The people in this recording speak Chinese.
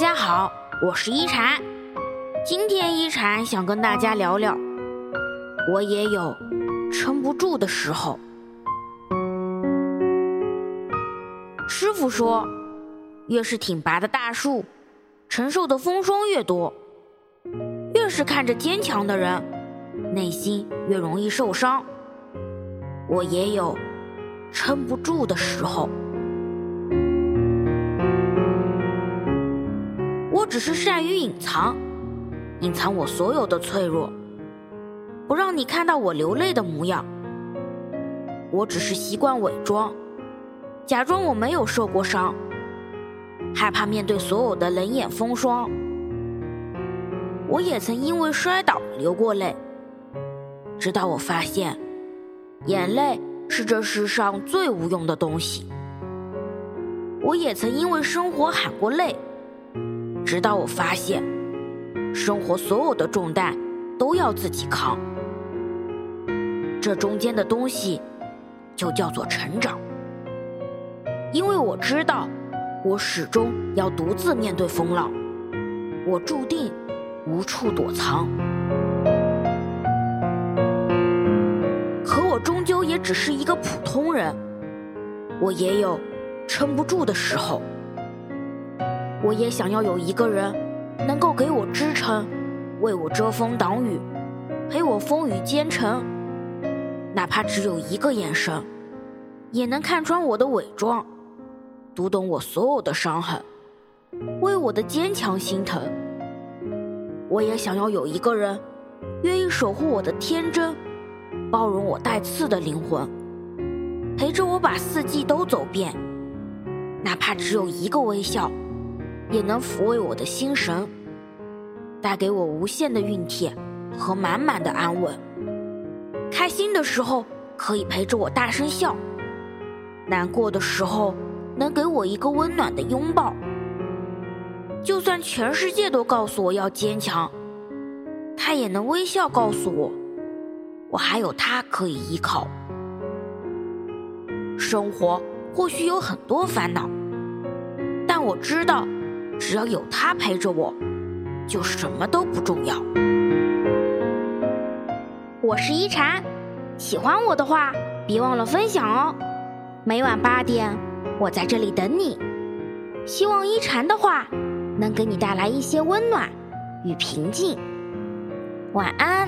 大家好，我是一禅。今天一禅想跟大家聊聊，我也有撑不住的时候。师傅说，越是挺拔的大树，承受的风霜越多；越是看着坚强的人，内心越容易受伤。我也有撑不住的时候。是善于隐藏，隐藏我所有的脆弱，不让你看到我流泪的模样。我只是习惯伪装，假装我没有受过伤，害怕面对所有的冷眼风霜。我也曾因为摔倒流过泪，直到我发现，眼泪是这世上最无用的东西。我也曾因为生活喊过累。直到我发现，生活所有的重担都要自己扛，这中间的东西就叫做成长。因为我知道，我始终要独自面对风浪，我注定无处躲藏。可我终究也只是一个普通人，我也有撑不住的时候。我也想要有一个人，能够给我支撑，为我遮风挡雨，陪我风雨兼程。哪怕只有一个眼神，也能看穿我的伪装，读懂我所有的伤痕，为我的坚强心疼。我也想要有一个人，愿意守护我的天真，包容我带刺的灵魂，陪着我把四季都走遍。哪怕只有一个微笑。也能抚慰我的心神，带给我无限的熨帖和满满的安稳。开心的时候可以陪着我大声笑，难过的时候能给我一个温暖的拥抱。就算全世界都告诉我要坚强，他也能微笑告诉我，我还有他可以依靠。生活或许有很多烦恼，但我知道。只要有他陪着我，就什么都不重要。我是一禅，喜欢我的话，别忘了分享哦。每晚八点，我在这里等你。希望一禅的话能给你带来一些温暖与平静。晚安。